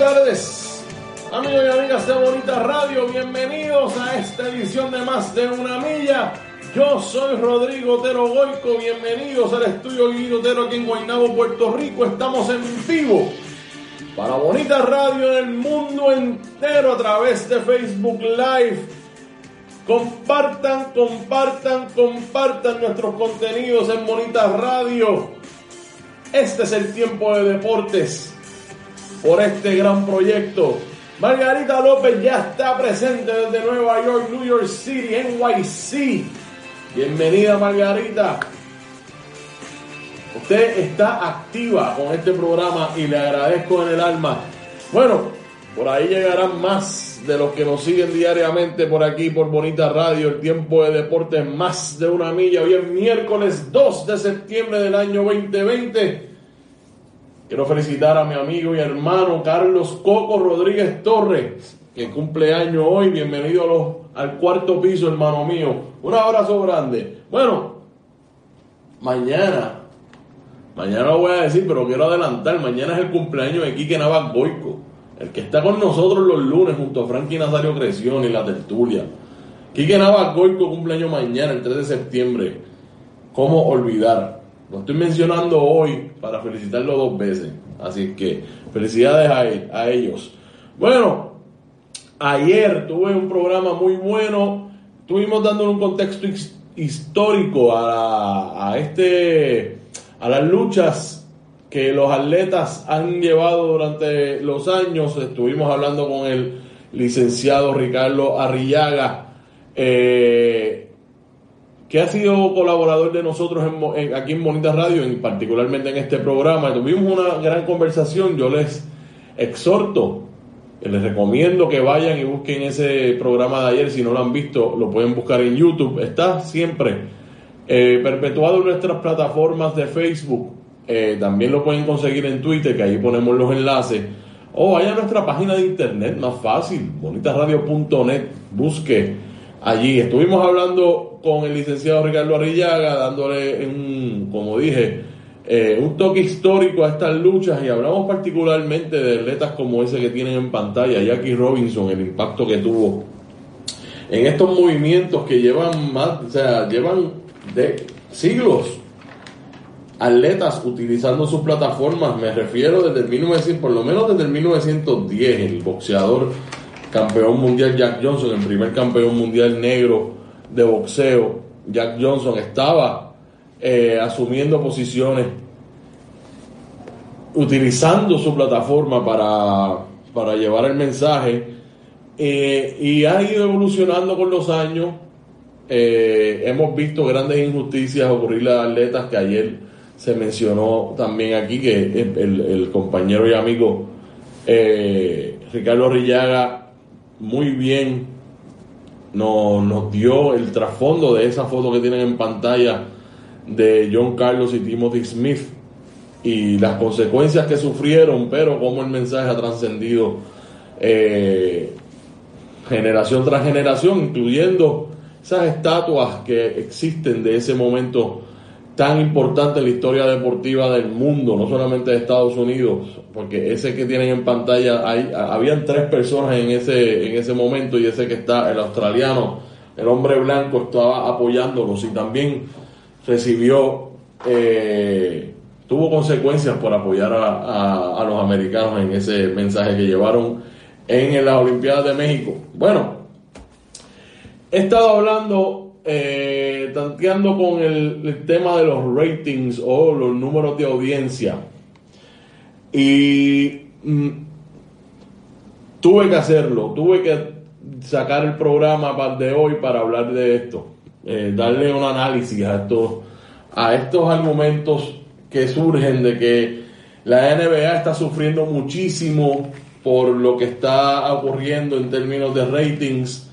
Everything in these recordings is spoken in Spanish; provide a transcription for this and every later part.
tardes, amigos y amigas de Bonita Radio. Bienvenidos a esta edición de Más de una Milla. Yo soy Rodrigo Otero Goico. Bienvenidos al estudio Guido Otero aquí en Guaynabo, Puerto Rico. Estamos en vivo para Bonita Radio en el mundo entero a través de Facebook Live. Compartan, compartan, compartan nuestros contenidos en Bonita Radio. Este es el tiempo de deportes por este gran proyecto. Margarita López ya está presente desde Nueva York, New York City, NYC. Bienvenida Margarita. Usted está activa con este programa y le agradezco en el alma. Bueno, por ahí llegarán más de los que nos siguen diariamente por aquí, por Bonita Radio, el tiempo de deportes más de una milla. Hoy es miércoles 2 de septiembre del año 2020. Quiero felicitar a mi amigo y hermano Carlos Coco Rodríguez Torres, que cumple año hoy. Bienvenido al cuarto piso, hermano mío. Un abrazo grande. Bueno, mañana, mañana lo voy a decir, pero quiero adelantar. Mañana es el cumpleaños de Quique Navas Goico, el que está con nosotros los lunes junto a Frankie Nazario Creción y la tertulia. Quique Navas Goico cumpleaños mañana, el 3 de septiembre. ¿Cómo olvidar? Lo estoy mencionando hoy para felicitarlo dos veces. Así que felicidades a, a ellos. Bueno, ayer tuve un programa muy bueno. Estuvimos dándole un contexto histórico a, a, este, a las luchas que los atletas han llevado durante los años. Estuvimos hablando con el licenciado Ricardo Arrillaga. Eh, que ha sido colaborador de nosotros en, aquí en Bonita Radio, y particularmente en este programa. Tuvimos una gran conversación. Yo les exhorto, les recomiendo que vayan y busquen ese programa de ayer. Si no lo han visto, lo pueden buscar en YouTube. Está siempre eh, perpetuado en nuestras plataformas de Facebook. Eh, también lo pueden conseguir en Twitter, que ahí ponemos los enlaces. O vaya a nuestra página de internet, más fácil, bonitaradio.net. Busque allí. Estuvimos hablando con el licenciado Ricardo Arrillaga, dándole, un, como dije, eh, un toque histórico a estas luchas y hablamos particularmente de atletas como ese que tienen en pantalla, Jackie Robinson, el impacto que tuvo en estos movimientos que llevan más, o sea, llevan de siglos atletas utilizando sus plataformas, me refiero desde el 1900, por lo menos desde el 1910, el boxeador campeón mundial Jack Johnson, el primer campeón mundial negro de boxeo, Jack Johnson estaba eh, asumiendo posiciones, utilizando su plataforma para, para llevar el mensaje eh, y ha ido evolucionando con los años. Eh, hemos visto grandes injusticias ocurrir a atletas que ayer se mencionó también aquí que el, el compañero y amigo Ricardo Rillaga muy bien nos, nos dio el trasfondo de esa foto que tienen en pantalla de John Carlos y Timothy Smith y las consecuencias que sufrieron, pero cómo el mensaje ha trascendido eh, generación tras generación, incluyendo esas estatuas que existen de ese momento tan importante la historia deportiva del mundo, no solamente de Estados Unidos, porque ese que tienen en pantalla, hay, habían tres personas en ese, en ese momento y ese que está, el australiano, el hombre blanco, estaba apoyándolos y también recibió, eh, tuvo consecuencias por apoyar a los americanos en ese mensaje que llevaron en las Olimpiadas de México. Bueno, he estado hablando, eh, tanteando con el, tema de los ratings o los números de audiencia. Y mm, tuve que hacerlo, tuve que sacar el programa de hoy para hablar de esto, eh, darle un análisis a estos, a estos argumentos que surgen de que la NBA está sufriendo muchísimo por lo que está ocurriendo en términos de ratings,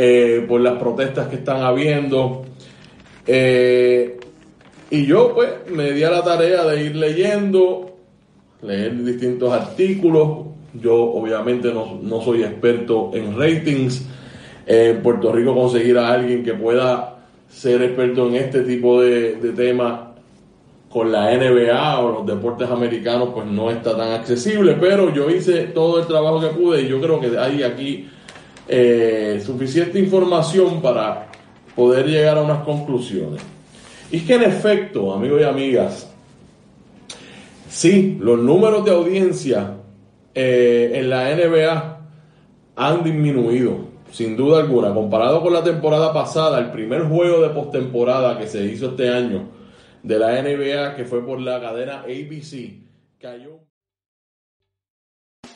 eh, por las protestas que están habiendo. Eh, y yo pues me di a la tarea de ir leyendo, leer distintos artículos. Yo obviamente no, soy experto en ratings. en Puerto Rico conseguir a alguien que pueda ser experto en este tipo de, de temas con la NBA o los deportes americanos pues no está tan accesible, pero yo hice todo el trabajo que pude y yo creo que hay aquí eh, suficiente información para poder llegar a unas conclusiones. Y es que en efecto, amigos y amigas, sí, los números de audiencia eh, en la NBA han disminuido, sin duda alguna, comparado con la temporada pasada, el primer juego de postemporada que se hizo este año de la NBA que fue por la cadena ABC. Cayó.